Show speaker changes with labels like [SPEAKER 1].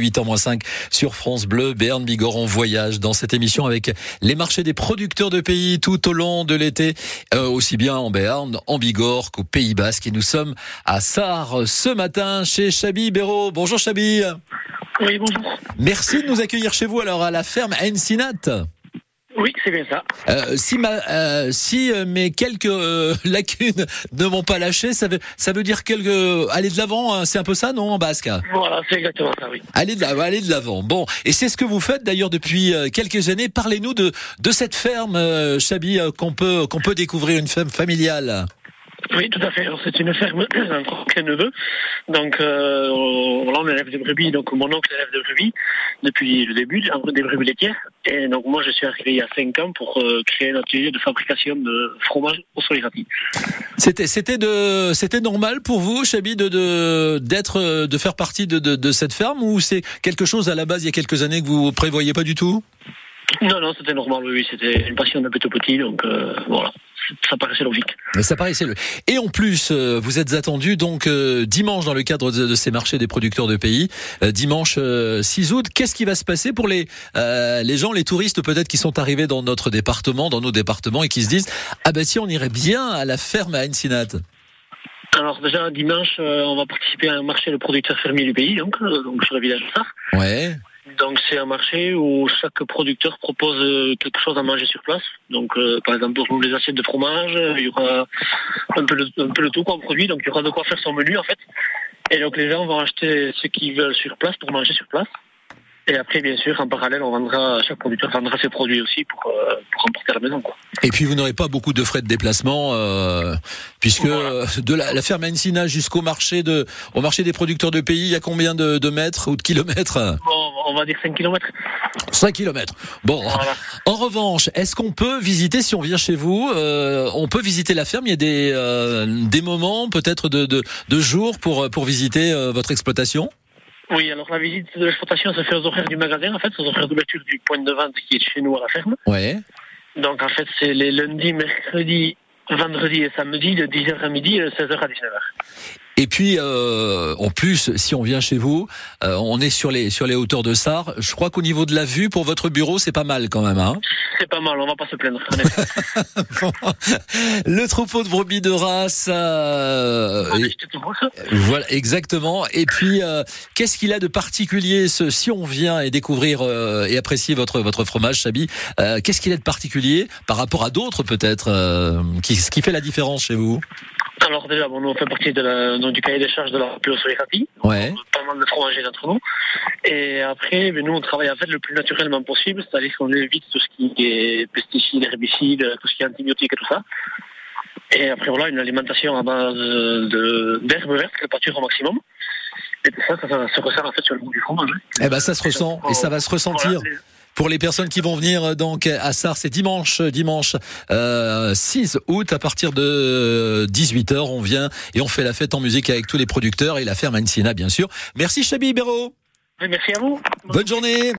[SPEAKER 1] 8h-5 sur France Bleu, Berne Bigorre en voyage dans cette émission avec les marchés des producteurs de pays tout au long de l'été, euh, aussi bien en Béarn, en Bigorre qu'au Pays Basque. Et nous sommes à Sarre ce matin chez Chabi Béraud. Bonjour Chabi.
[SPEAKER 2] Oui, bonjour.
[SPEAKER 1] Merci de nous accueillir chez vous alors à la ferme Ensinat.
[SPEAKER 2] Oui, c'est bien ça.
[SPEAKER 1] Euh, si ma, euh, si euh, mes quelques euh, lacunes ne m'ont pas lâché, ça veut, ça veut dire quelque, aller de l'avant, hein, c'est un peu ça, non, en basque
[SPEAKER 2] Voilà, c'est exactement ça, oui.
[SPEAKER 1] Aller de l'avant, aller de l'avant. Bon, et c'est ce que vous faites d'ailleurs depuis euh, quelques années. Parlez-nous de de cette ferme, euh, Chabi, qu'on peut qu'on peut découvrir, une ferme familiale.
[SPEAKER 2] Oui, tout à fait. C'est une ferme entre neveu. Donc, euh, on- élève des brebis. Donc, mon oncle élève des brebis depuis le début, des brebis laitières. Et donc, moi, je suis arrivé il y a 5 ans pour euh, créer un atelier de fabrication de fromage au solerati.
[SPEAKER 1] C'était c'était de c'était normal pour vous, Chabi, de d'être de faire partie de, de de cette ferme ou c'est quelque chose à la base il y a quelques années que vous prévoyez pas du tout?
[SPEAKER 2] Non, non, c'était normal, oui, c'était une passion d'un petit petit. Donc, euh, voilà, ça paraissait logique.
[SPEAKER 1] Mais ça paraissait le. Et en plus, euh, vous êtes attendu donc euh, dimanche dans le cadre de, de ces marchés des producteurs de pays, euh, dimanche euh, 6 août. Qu'est-ce qui va se passer pour les euh, les gens, les touristes peut-être qui sont arrivés dans notre département, dans nos départements et qui se disent ah ben si on irait bien à la ferme à Ensinat.
[SPEAKER 2] Alors, déjà, dimanche, euh, on va participer à un marché de producteurs fermiers du pays, donc, euh, donc sur le village de Sarre.
[SPEAKER 1] Ouais.
[SPEAKER 2] Donc c'est un marché où chaque producteur propose euh, quelque chose à manger sur place. Donc euh, par exemple pour les assiettes de fromage, il y aura un peu le, un peu le tout qu'on produit, donc il y aura de quoi faire son menu en fait. Et donc les gens vont acheter ce qu'ils veulent sur place pour manger sur place. Et après bien sûr en parallèle on vendra chaque producteur vendra ses produits aussi pour euh, pour emporter à la maison quoi.
[SPEAKER 1] Et puis vous n'aurez pas beaucoup de frais de déplacement euh, puisque
[SPEAKER 2] Voilà.
[SPEAKER 1] de la, la ferme Encina jusqu'au marché de au marché des producteurs de pays, il y a combien de, de mètres ou de kilomètres?
[SPEAKER 2] Bon, on va dire 5 km.
[SPEAKER 1] 5 kilomètres. Bon.
[SPEAKER 2] Voilà.
[SPEAKER 1] En revanche, est-ce qu'on peut visiter, si on vient chez vous, euh, on peut visiter la ferme? Il y a des, euh, des moments, peut-être de, de, de jours pour, pour visiter euh, votre exploitation?
[SPEAKER 2] Oui, alors la visite de l'exploitation se fait aux horaires du magasin en fait, aux horaires d'ouverture du point de vente qui est chez nous à la ferme.
[SPEAKER 1] Ouais.
[SPEAKER 2] Donc en fait, c'est les lundis, mercredis, vendredis et samedi de 10h à midi et de 16h à 19h.
[SPEAKER 1] Et puis, euh, en plus, si on vient chez vous, euh, on est sur les, sur les hauteurs de Sarre. Je crois qu'au niveau de la vue, pour votre bureau, c'est pas mal quand même. Hein
[SPEAKER 2] C'est pas mal, on va pas se plaindre.
[SPEAKER 1] le troupeau de brebis de race. euh,
[SPEAKER 2] Ah,
[SPEAKER 1] et-. Voilà, exactement. Et puis, euh, qu'est-ce qu'il a de particulier, ce, si on vient et découvrir euh, et apprécier votre votre fromage, Chabi euh, Qu'est-ce qu'il a de particulier par rapport à d'autres, peut-être, euh, qui, ce qui fait la différence chez vous?
[SPEAKER 2] Alors déjà, bon, nous on fait partie de la, donc, du cahier des charges de la Pio Solerati.
[SPEAKER 1] Ouais.
[SPEAKER 2] Pas mal de fromagers d'entre nous. Et après, ben, nous on travaille en fait le plus naturellement possible, c'est-à-dire qu'on évite tout ce qui est pesticides, herbicides, tout ce qui est antibiotiques et tout ça. Et après voilà, une alimentation à base d'herbes vertes, de pâture au maximum. Et tout ça, ça, ça se ressent en fait sur le goût du fromage. hein.
[SPEAKER 1] Eh ben, ça se ressent et ça va se ressentir.
[SPEAKER 2] Voilà, les-
[SPEAKER 1] Pour les personnes qui vont venir euh, donc à Sarre, c'est dimanche, dimanche euh, 6 août à partir de 18h, on vient et on fait la fête en musique avec tous les producteurs et la ferme Ancina bien sûr. Merci Chabi Ibero.
[SPEAKER 2] Merci à vous.
[SPEAKER 1] Bonne journée.